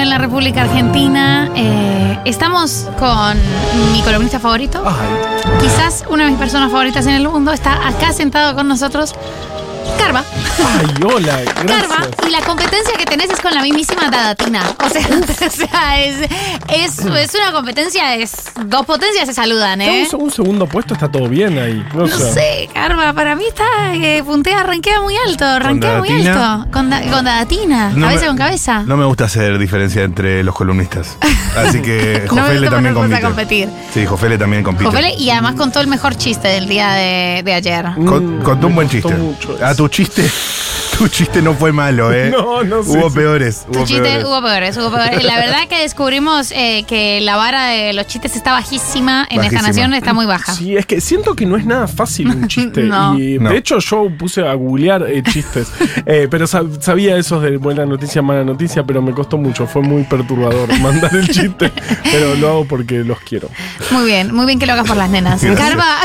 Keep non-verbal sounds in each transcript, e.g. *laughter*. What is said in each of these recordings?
en la República Argentina. Eh, estamos con mi columnista favorito. Ay, Quizás una de mis personas favoritas en el mundo. Está acá sentado con nosotros. Carva. ay, hola, Carva. gracias. Y la competencia que tenés es con la mismísima Dadatina. O sea, *laughs* o sea, es, es, es una competencia, es dos potencias se saludan, ¿eh? Un, un segundo puesto está todo bien ahí. No, No sé. sé, Carva, para mí está eh, puntea, ranquea muy alto, ranquea muy alto. Con, da- con Dadatina, No cabeza me- con cabeza. No me gusta hacer diferencia entre los columnistas. Así que *laughs* No Jofele también a compite. competir. Sí, Jofele también compite. Jofele, y además contó el mejor chiste del día de, de ayer. Con- Mm, contó un buen chiste. mucho Ah, eso. tu chiste. Tu chiste no fue malo, ¿eh? *laughs* No, no sé, Hubo sí. peores. Tu Hubo chiste peores. hubo peores, hubo peores. La verdad que descubrimos eh, que la vara de los chistes está bajísima en esta nación, está muy baja. Sí, es que siento que no es nada fácil un *laughs* chiste. No. Y No. de hecho yo puse a googlear eh, chistes. *laughs* Eh, pero sab- sabía esos de buena noticia, mala noticia, pero me costó mucho. Fue muy perturbador mandar el chiste. Pero lo hago porque los quiero. Muy bien, muy bien que lo hagas por las nenas. Carva,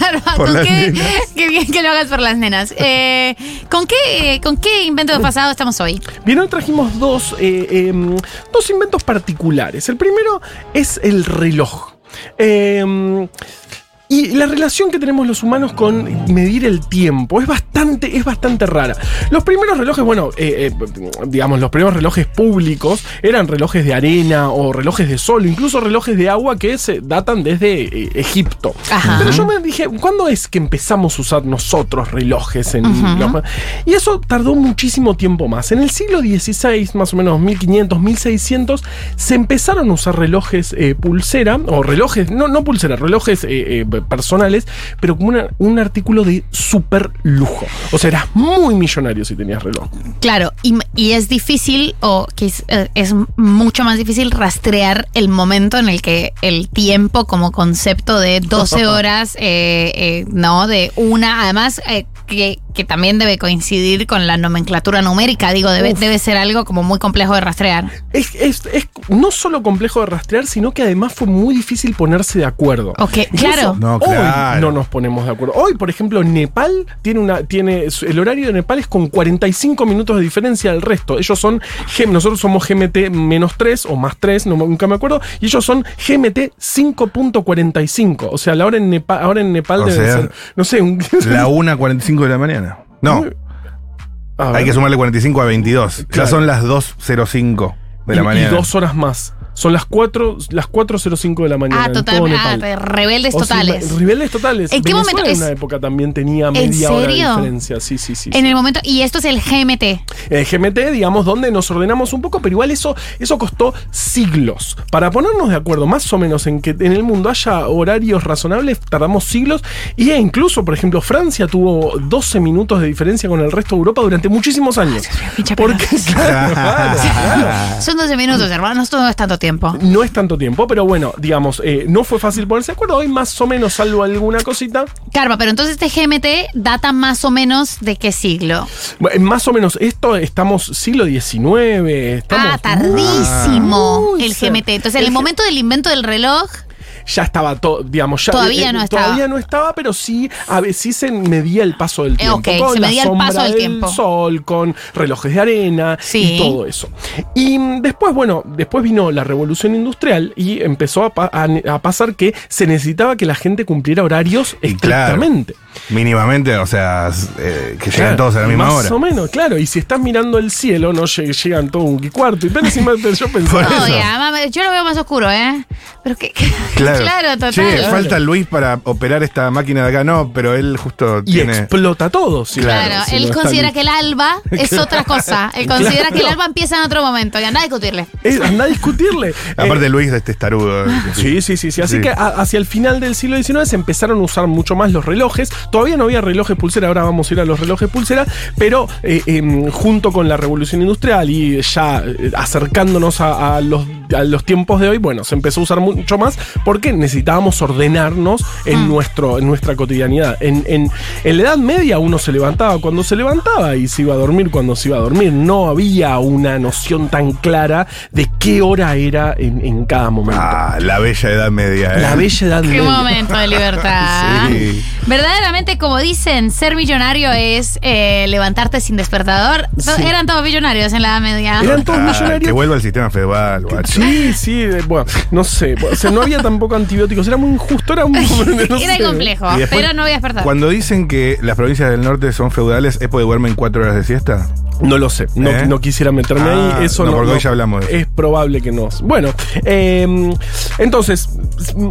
Carva, Por ¿con las qué, nenas. qué bien que lo hagas por las nenas. Eh, ¿con, qué, ¿Con qué invento del pasado estamos hoy? Bien, hoy trajimos dos, eh, em, dos inventos particulares. El primero es el reloj. Em, y la relación que tenemos los humanos con medir el tiempo es bastante, es bastante rara. Los primeros relojes, bueno, eh, eh, digamos, los primeros relojes públicos eran relojes de arena o relojes de sol, incluso relojes de agua que se datan desde eh, Egipto. Ajá. Pero yo me dije, ¿cuándo es que empezamos a usar nosotros relojes en los- y eso tardó muchísimo tiempo más. En el siglo XVI, más o menos 1500, 1600, se empezaron a usar relojes pulsera, o relojes, no, no pulsera, relojes personales, pero como una- un artículo de super lujo. O sea, eras muy millonario si tenías reloj. Claro, y, y es difícil, o que es, eh, es mucho más difícil rastrear el momento en el que el tiempo como concepto de 12 *laughs* horas, eh, eh, no, de una, además eh, que, que también debe coincidir con la nomenclatura numérica, digo, debe, debe ser algo como muy complejo de rastrear. Es, es- es no solo complejo de rastrear, sino que además fue muy difícil ponerse de acuerdo. Ok, Incluso claro. No, Hoy claro. no nos ponemos de acuerdo. Hoy, por ejemplo, Nepal tiene una. tiene El horario de Nepal es con 45 minutos de diferencia al resto. Ellos son. Nosotros somos GMT menos 3 o más 3, no, nunca me acuerdo. Y ellos son GMT 5.45. O sea, la hora en Nepal, ahora en Nepal O debe sea, ser. No sé, un. La *laughs* 1.45 de la mañana. No, hay que sumarle 45 a 22. Claro. Ya son las 2.05 de la Y- mañana. Y dos horas más. Son las 4, las 4.05 de la mañana. Ah, en total, todo ah, rebeldes O sea, totales. rebeldes totales. ¿En qué Venezuela momento en es- una época también tenía ¿En media hora de diferencia. Sí, sí, sí. en sí. el momento, y esto es el GMT. Eh, GMT, digamos, donde nos ordenamos un poco, pero igual eso, eso costó siglos. Para ponernos de acuerdo más o menos en que en el mundo haya horarios razonables, tardamos siglos. Y e incluso, por ejemplo, Francia tuvo 12 minutos de diferencia con el resto de Europa durante muchísimos años. pincha Porque, claro, claro, *laughs* claro. Son 12 minutos, hermano, esto no es tanto tiempo. No es tanto tiempo, pero bueno, digamos, eh, no fue fácil ponerse de acuerdo. Hoy más o menos, salvo alguna cosita, Carva, pero entonces este GMT data más o menos de qué siglo. bueno, más o menos esto estamos siglo XIX. Estamos ah, tardísimo muy el. GMT. Entonces, en El momento del invento del reloj, ya estaba todo, digamos, ya, Todavía no estaba. Todavía no estaba, pero sí, a sí se medía el paso del Eh, tiempo. ok, con se la medía el paso del tiempo. sol, con relojes de arena Sí. y todo eso. Y después, bueno, después vino la revolución industrial y empezó a, pa- a- a pasar que se necesitaba que la gente cumpliera horarios Y claro. Mínimamente, o sea, eh, que llegan Claro, todos a la misma más hora. o menos, claro. Y si estás mirando el cielo, no lleg- llegan todo un cuarto. Y encima yo pensaba. además, yo lo veo más oscuro, ¿eh? Pero que. *laughs* Claro, total. Che, Claro. falta Luis para operar esta máquina de acá. No, pero él justo Y tiene. explota todo. sí, Claro, si no él considera que el alba *laughs* es otra cosa. Él considera que el alba empieza en otro momento y anda a discutirle. Eh, anda a discutirle. *laughs* Aparte, Eh, Luis de este estarudo. Sí, sí, sí, sí. Así Sí. que a- hacia el final del siglo XIX se empezaron a usar mucho más los relojes, Todavía no había relojes pulsera, ahora vamos a ir a los relojes pulsera, pero eh, em, junto con la revolución industrial y ya eh, acercándonos a, a los, a los tiempos de hoy, bueno, se empezó a usar mucho más porque necesitábamos ordenarnos en, nuestro, en nuestra cotidianidad. En, en- en la Edad Media uno se levantaba cuando se levantaba y se iba a dormir cuando se iba a dormir. No había una noción tan clara de qué hora era en, en cada momento. Ah, la bella edad media. ¿eh? La bella Edad Qué Media. momento de libertad. *laughs* Sí. Verdaderamente, como dicen, ser millonario es eh, levantarte sin despertador. Sí. Eran todos millonarios en la Edad Media. Eran todos Ah, millonarios. que vuelva al sistema feudal, guacho. Sí, *laughs* sí, bueno, no sé. O sea, no había tampoco antibióticos, era muy injusto, era muy. *laughs* *laughs* no Era sé. complejo, después, pero no voy a despertar. Cuando dicen que las provincias del norte son feudales, ¿es porque duermen cuatro horas de siesta? No lo sé, no, ¿Eh? no quisiera meterme Ah, ahí, eso no, no. porque no- hoy ya hablamos de eso. Es probable que no. Bueno, eh, entonces,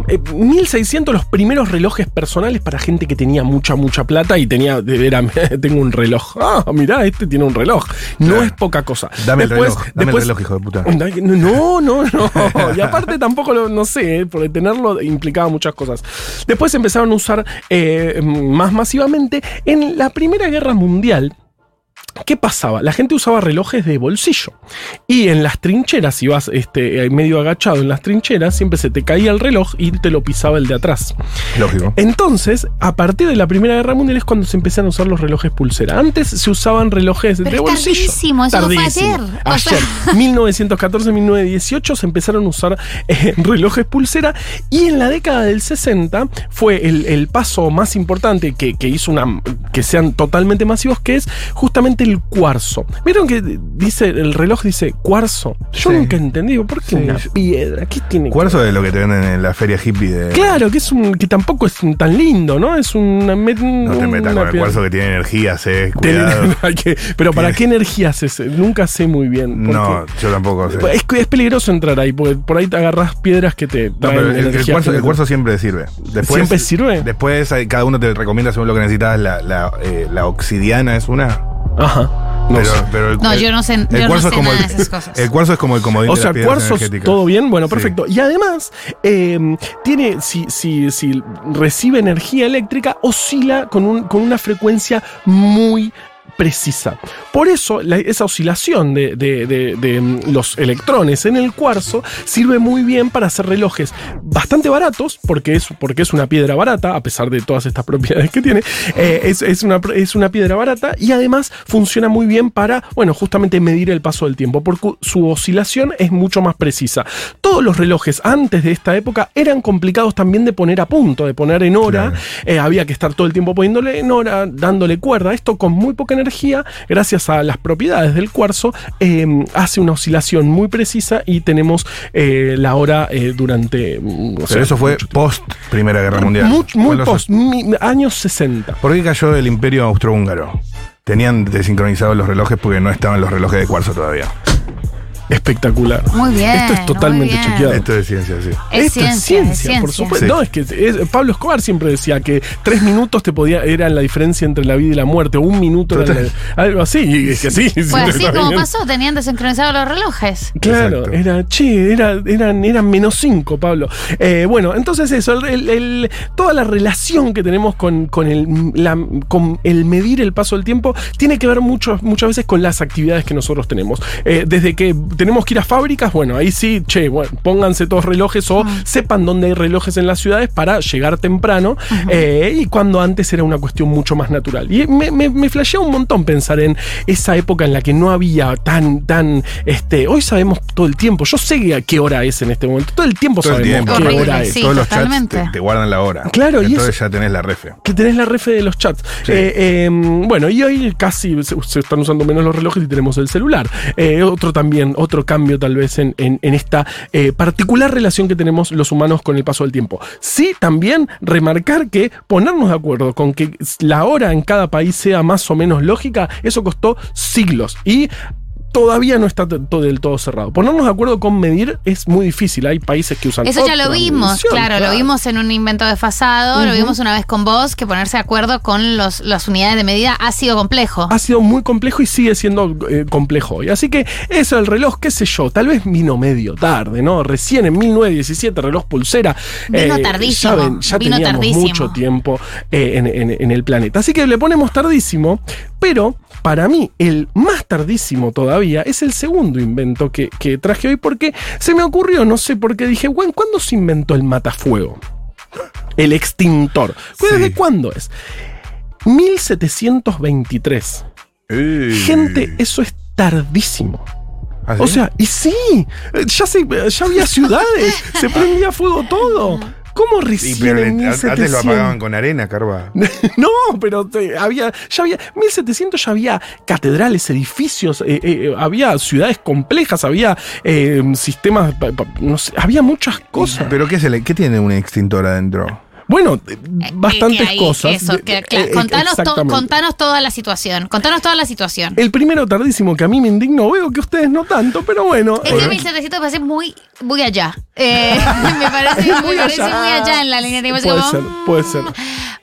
eh, 1600 los primeros relojes personales para gente que tenía mucha, mucha plata y tenía, era, *laughs* tengo un reloj. Ah, mirá, este tiene un reloj. No es poca cosa. Dame el Después- reloj, dame después- el reloj, hijo de puta. *laughs* No, no, no. *laughs* Y aparte tampoco lo, no sé, eh, porque tenerlo implicaba muchas cosas. Después empezaron a usar eh, más masivamente en la Primera Guerra Mundial. ¿Qué pasaba? La gente usaba relojes de bolsillo. Y en las trincheras, si vas este, medio agachado en las trincheras, siempre se te caía el reloj y te lo pisaba el de atrás. Lógico. Entonces, a partir de la Primera Guerra Mundial es cuando se empezaron a usar los relojes pulsera. Antes se usaban relojes Pero de es bolsillo. tardísimo, eso fue ayer. O Ayer, sea- *laughs* 1914-1918 se empezaron a usar eh, *laughs* relojes pulsera y en la década del 60 fue el, el paso más importante que, que hizo una que sean totalmente masivos, que es justamente el cuarzo. ¿Vieron que dice el reloj dice cuarzo? Yo Sí. nunca entendí, ¿por qué Sí. una piedra? ¿Qué tiene que Cuarzo es lo que te venden en la feria hippie de. Claro, que es un que tampoco es tan lindo, ¿no? Es una No te metas con el cuarzo que tiene energías, eh. Cuidado. *laughs* que- pero ¿para qué energías es? Nunca sé muy bien. No, yo tampoco sé. Es, que es peligroso entrar ahí, porque por ahí te agarras piedras que te No, traen pero el, cuarzo, que el cuarzo siempre sirve. Después, ¿Siempre sirve? Después cada uno te recomienda según lo que necesitas. La, la, eh, la obsidiana es una. Ajá. No pero, sé. pero el, No, el- yo no sé- el yo no cuarzo sé es como nada el, de esas cosas. el cuarzo es como el comodín O de sea, las piedras cuarzos, todo bien, bueno, Sí. perfecto. Y además, eh, tiene, si, si, si recibe energía eléctrica, oscila con, un, con una frecuencia muy precisa. Por eso, la- esa oscilación de, de- de- de, mm, los electrones en el cuarzo sirve muy bien para hacer relojes bastante baratos, porque es, porque es una piedra barata, a pesar de todas estas propiedades que tiene. eh, es, es una, es una piedra barata y además funciona muy bien para, bueno, justamente medir el paso del tiempo, porque su oscilación es mucho más precisa. Todos los relojes antes de esta época eran complicados también de poner a punto, de poner en hora. Claro. Eh, había que estar todo el tiempo poniéndole en hora, dándole cuerda. Esto con muy poca energía, gracias a las propiedades del cuarzo, eh, hace una oscilación muy precisa y tenemos eh, la hora eh, durante. mm, o Pero sea, eso fue post Primera Guerra Mundial. Muy, los- post, años 60. ¿Por qué cayó el imperio austrohúngaro? Tenían desincronizados los relojes porque no estaban los relojes de cuarzo todavía. Espectacular. Muy bien, Esto es totalmente chequeado. Esto es ciencia, sí. Es Esto ciencia, es ciencia, es ciencia. por supuesto. Sí. No, es que es- Pablo Escobar siempre decía que tres minutos te podía, era la diferencia entre la vida y la muerte, o un minuto era la- *laughs* algo así, y es que sí. Pues así está como bien. pasó, tenían desincronizados los relojes. Claro, Exacto. era, che, era, eran, eran menos cinco, Pablo. Eh, bueno, entonces eso, el- el- toda la relación que tenemos con, con, el, la- con el medir el paso del tiempo tiene que ver mucho, muchas veces con las actividades que nosotros tenemos. Eh, desde que tenemos que ir a fábricas, bueno, ahí sí, che, bueno, pónganse todos relojes o sepan dónde hay relojes en las ciudades para llegar temprano. eh, y cuando antes era una cuestión mucho más natural. Y me, me, me flashea un montón pensar en esa época en la que no había tan, tan, este, hoy sabemos todo el tiempo. Yo sé a qué hora es en este momento. Todo el tiempo Todo el sabemos tiempo. qué Horrible, hora es. sí. Todos los chats te, te guardan la hora. Claro, y Entonces eso- ya tenés la refe. Que tenés la refe de los chats. Sí. Eh, eh, bueno, y hoy casi se, se están usando menos los relojes y tenemos el celular. Eh, otro también, otro cambio tal vez en, en- esta eh, particular relación que tenemos los humanos con el paso del tiempo. Sí, también remarcar que ponernos de acuerdo con que la hora en cada país sea más o menos lógica, eso costó siglos. Y todavía no está del todo cerrado. Ponernos de acuerdo con medir es muy difícil. Hay países que usan. Eso ya lo vimos, claro, lo vimos en un invento desfasado, lo vimos una vez con vos, que ponerse de acuerdo con los, las unidades de medida ha sido complejo. ha sido muy complejo y sigue siendo eh, complejo hoy. Así que eso, el reloj, qué sé yo, tal vez vino medio tarde, ¿no? Recién en 1917, reloj pulsera. Vino tardísimo, Ya, vino teníamos tardísimo. mucho tiempo eh, en, en- en el planeta. Así que le ponemos tardísimo, pero para mí el más tardísimo todavía es el segundo invento que, que traje hoy porque se me ocurrió, no sé por qué dije, bueno, ¿cuándo se inventó el matafuego? El extintor. ¿Desde Sí. cuándo es? 1723. Eh, Gente, eso es tardísimo. ¿ah, O sea, y sí, eh, ya, se, ya había ciudades, se *laughs* prendía fuego todo. ¿Cómo Sí, recién pero en le- antes 1700? lo apagaban con arena, Carva. *laughs* No, pero te- había, ya había, 1700 ya había catedrales, edificios, eh, eh, había ciudades complejas, había eh, sistemas, no sé, había muchas cosas. ¿Pero qué, se le, qué tiene un extintor adentro? Bueno, eh, bastantes que hay cosas. Eso, que- eh, claro, eh, contanos, to- exactamente. contanos toda la situación. Contanos toda la situación. El primero tardísimo que a mí me indignó, veo que ustedes no tanto, pero bueno. Es eh, que 1700 parece muy, muy allá. Eh, *laughs* *laughs* me parece, Muy parece allá. muy allá en la línea de tiempo. Puede ser, puede mm, ser.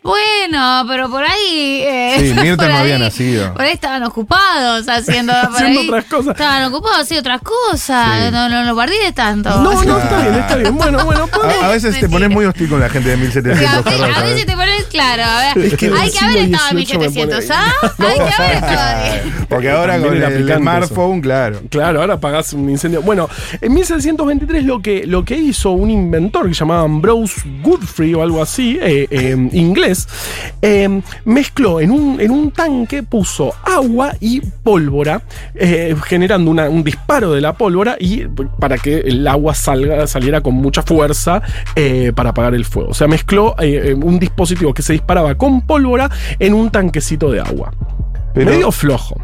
Bueno, pero por ahí. eh, Sí, *laughs* Mirta no había nacido. Por ahí estaban ocupados haciendo. Haciendo ahí otras cosas. Estaban ocupados haciendo otras cosas. Sí. No, no, no guardé tanto. No, no, está bien, está bien. Bueno, bueno, podemos- A, a veces te pones muy hostil con la gente de Sí, 1700, *laughs* a, ve- Carva, a veces te pones claro, a ver, Es que hay que haber estado en XVIII me 1700, pone- ¿ah? Hay que haber estado ahí. Porque ahora con el picante smartphone, claro. Claro, ahora apagás un incendio. Bueno, en 1723 lo que, lo que hizo un inventor que llamaban Ambrose Godfrey o algo así, eh, eh, inglés, eh, mezcló en un, en un tanque, puso agua y pólvora, eh, generando una- un disparo de la pólvora y para que el agua salga, saliera con mucha fuerza eh, para apagar el fuego. O sea, mezcló eh, eh, un dispositivo que se disparaba con pólvora en un tanquecito de agua. Pero- Medio flojo.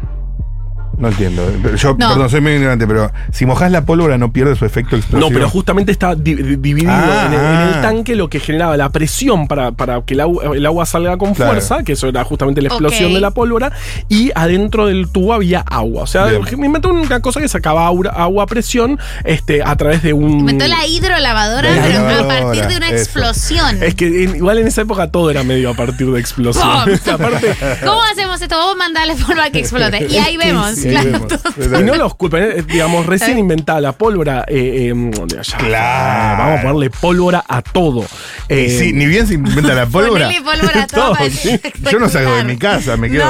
No entiendo. Pero yo, No. perdón, soy medio ignorante, pero si mojas la pólvora no pierde su efecto explosivo. No, pero justamente está di- di- dividido Ah, en, el, en el ah. tanque lo que generaba la presión para, para que el agua, el agua salga con Claro. fuerza, que eso era justamente la explosión de la pólvora, y adentro del tubo había agua. O sea, Bien. me inventó una cosa que sacaba aura- agua a presión este, a través de un... Inventó la hidrolavadora, La pero a partir de una eso. explosión. Es que en- igual en esa época todo era medio a partir de *laughs* explosión. *laughs* Aparte, ¿Cómo hacemos esto? Vamos a mandarle polvo a que explote. Y ahí Es que vemos. sí, ahí claro, vemos. todo. Y no los culpen, eh, digamos, recién inventada la pólvora. eh, eh, ya, Claro. Vamos a ponerle pólvora a todo. Eh, sí, ni bien se inventa la *laughs* pólvora. Pólvora a *laughs* todo. Sí. Yo no salgo de mi casa, me quedo.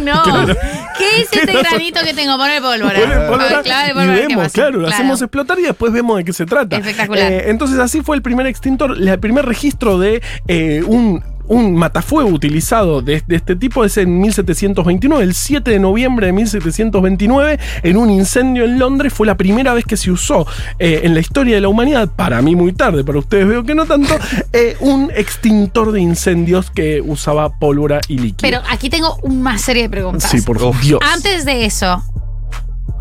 No, *laughs* no. ¿Qué es este granito que tengo? Poner pólvora. Ponle pólvora Claro, y pólvora, ¿qué vemos, claro, lo hacemos explotar y después vemos de qué se trata. Espectacular. Eh, entonces así fue el primer extintor, el primer registro de eh, un un matafuego utilizado de, de este tipo es en 1729, el 7 de noviembre de 1729, en un incendio en Londres, fue la primera vez que se usó eh, en la historia de la humanidad, para mí muy tarde, para ustedes veo que no tanto, *laughs* eh, un extintor de incendios que usaba pólvora y líquido. Pero aquí tengo una serie de preguntas. sí, por Dios. Antes de eso,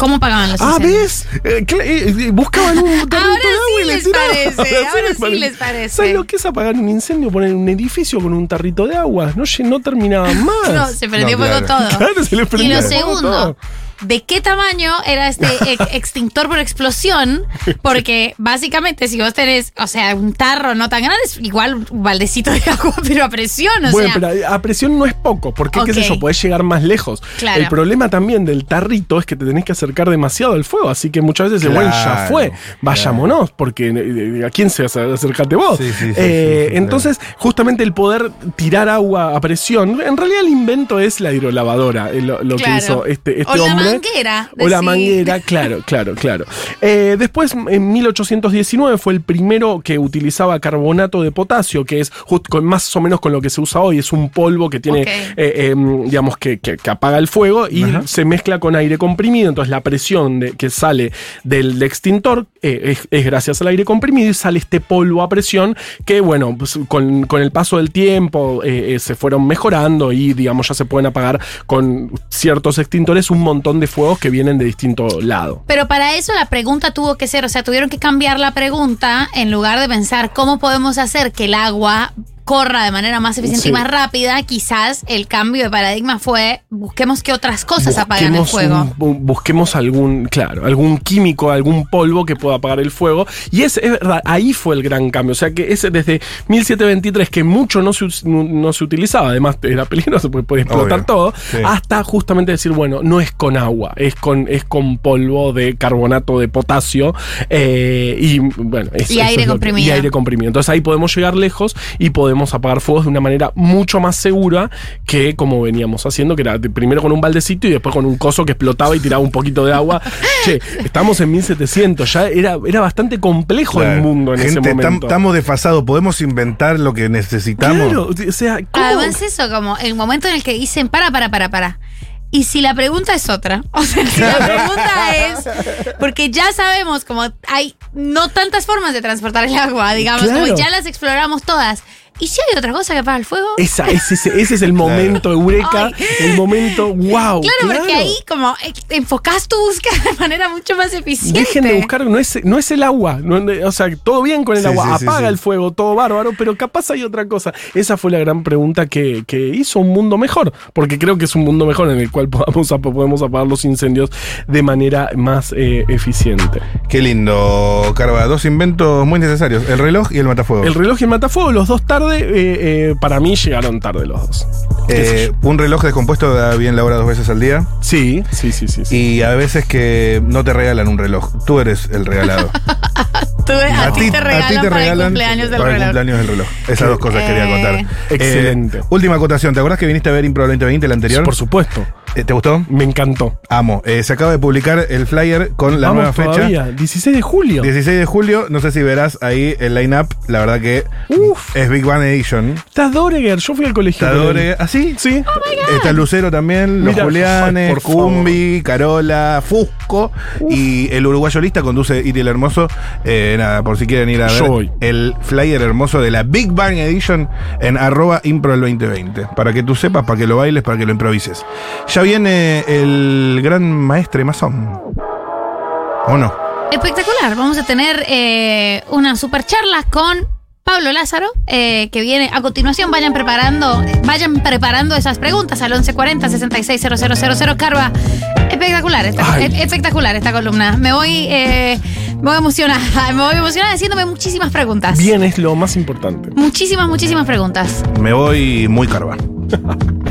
¿cómo pagaban los Ah? ¿ves? Eh, eh, eh, buscaban un tarrito *laughs* Ahora de agua sí y le les tiraban. parece, *laughs* ahora sí les parece. ¿Sabes lo que es apagar un incendio? Poner un edificio con un tarrito de agua. No, no terminaban *laughs* más. No, se prendió No, fuego claro. todo. Claro, se le Y prendía lo fuego segundo, todo. ¿De qué tamaño era este *laughs* ex- extintor por explosión? Porque básicamente si vos tenés, o sea, un tarro no tan grande, es igual un baldecito de agua, *laughs* pero a presión, o Bueno, sea. pero a presión no es poco, porque qué sé yo, podés llegar más lejos. Claro. El problema también del tarrito es que te tenés que acercar demasiado al fuego, así que muchas veces, bueno, ya Claro, fue, claro. vayámonos, porque eh, ¿a quién se hace? Acércate vos. Sí, sí, sí, Eh, sí, sí, entonces, justamente el poder tirar agua a presión, en realidad el invento es la hidrolavadora, eh, lo, lo que Claro. hizo este, este la hombre. manguera, O la manguera, claro, claro, claro. Eh, después, en 1819, fue el primero que utilizaba carbonato de potasio, que es just- con, más o menos con lo que se usa hoy. Es un polvo que tiene, eh, eh, digamos, que, que- que apaga el fuego y se mezcla con aire comprimido. Entonces, la presión de- que sale del extintor eh, es, es gracias al aire comprimido y sale este polvo a presión que, bueno, pues, con, con el paso del tiempo eh, eh, se fueron mejorando y, digamos, ya se pueden apagar con ciertos extintores un montón de fuegos que vienen de distinto lado. Pero para eso la pregunta tuvo que ser, o sea, tuvieron que cambiar la pregunta en lugar de pensar cómo podemos hacer que el agua corra de manera más eficiente Sí. y más rápida, quizás el cambio de paradigma fue busquemos que otras cosas apagan el Busquemos fuego. un- busquemos algún, claro, algún químico, algún polvo que pueda apagar el fuego. Y es, es verdad, ahí fue el gran cambio. O sea que ese desde 1723, que mucho no se, no, no se utilizaba, además era peligroso *laughs* porque puede explotar Obvio, todo, sí. hasta justamente decir, bueno, no es con agua, es con, es con polvo de carbonato de potasio. eh, y bueno, es- Y aire que- comprimido. y aire comprimido. Entonces ahí podemos llegar lejos y podemos apagar fuegos de una manera mucho más segura que como veníamos haciendo, que era primero con un baldecito y después con un coso que explotaba y tiraba un poquito de agua. *laughs* che, estamos en 1700, ya era, era bastante complejo el mundo en ese Gente, tam- momento. estamos desfasados, podemos inventar lo que necesitamos. Claro, o sea, ¿cómo? Además eso, como el momento en el que dicen, para, para, para, para. Y si la pregunta es otra, *laughs* o sea, si la pregunta es, porque ya sabemos como hay no tantas formas de transportar el agua, digamos, Claro. como ya las exploramos todas. ¿Y si hay otra cosa que apaga el fuego? Esa, ese, ese- *laughs* ese es el momento eureka, Ay. el momento wow. Claro, porque ahí como eh, enfocás tu búsqueda de manera mucho más eficiente. Dejen de buscar, no es, no es el agua. no- o sea, todo bien con el Sí, agua, sí, apaga sí. el fuego, todo bárbaro, pero capaz hay otra cosa. Esa fue la gran pregunta que, que hizo un mundo mejor, porque creo que es un mundo mejor en el cual podamos, podemos apagar los incendios de manera más eh, eficiente. Qué lindo, Carva. Dos inventos muy necesarios: el reloj y el matafuego. El reloj y el matafuego, los dos tarde, eh, eh, para mí llegaron tarde los dos. ¿Qué sé Eh, un reloj descompuesto da bien la hora dos veces al día. Sí, sí, sí, sí. sí. Y a veces que no te regalan un reloj. Tú eres el regalado. *laughs* Tú- a, ti te regalan para el cumpleaños del para el reloj. cumpleaños del reloj. Esas dos cosas Eh, quería contar. excelente. Eh, última acotación. ¿Te acuerdas que viniste a ver Impro 2020, el anterior? Por supuesto, ¿Te gustó? me encantó. Amo. Eh, se acaba de publicar el flyer con la Vamos nueva fecha. todavía, 16 de julio. 16 de julio, no sé si verás ahí el line-up, la verdad que Uf. es Big Bang Edition. Está Doreger, yo fui al colegio. Está con él. Dore, ¿ah, sí? Sí. Está Lucero también, los Mira, Julianes, por. Cumbi, Carola, Fusco y el uruguayo lista conduce Iriel Hermoso. Eh, nada, por si quieren ir a Yo ver voy. el flyer hermoso de la Big Bang Edition en arroba impro el 2020. Para que tú sepas, para que lo bailes, para que lo improvises. Ya viene el gran maestre masón. ¿O no? Espectacular. Vamos a tener eh, una super charla con Pablo Lázaro, eh, que viene a continuación. Vayan preparando, vayan preparando esas preguntas al 1140 660000 Carva. Espectacular, esta, e- espectacular esta columna. Me voy, eh, me voy emocionada, *laughs* me voy emocionada haciéndome muchísimas preguntas. Bien es lo más importante. Muchísimas, muchísimas preguntas. Me voy muy carva. *laughs*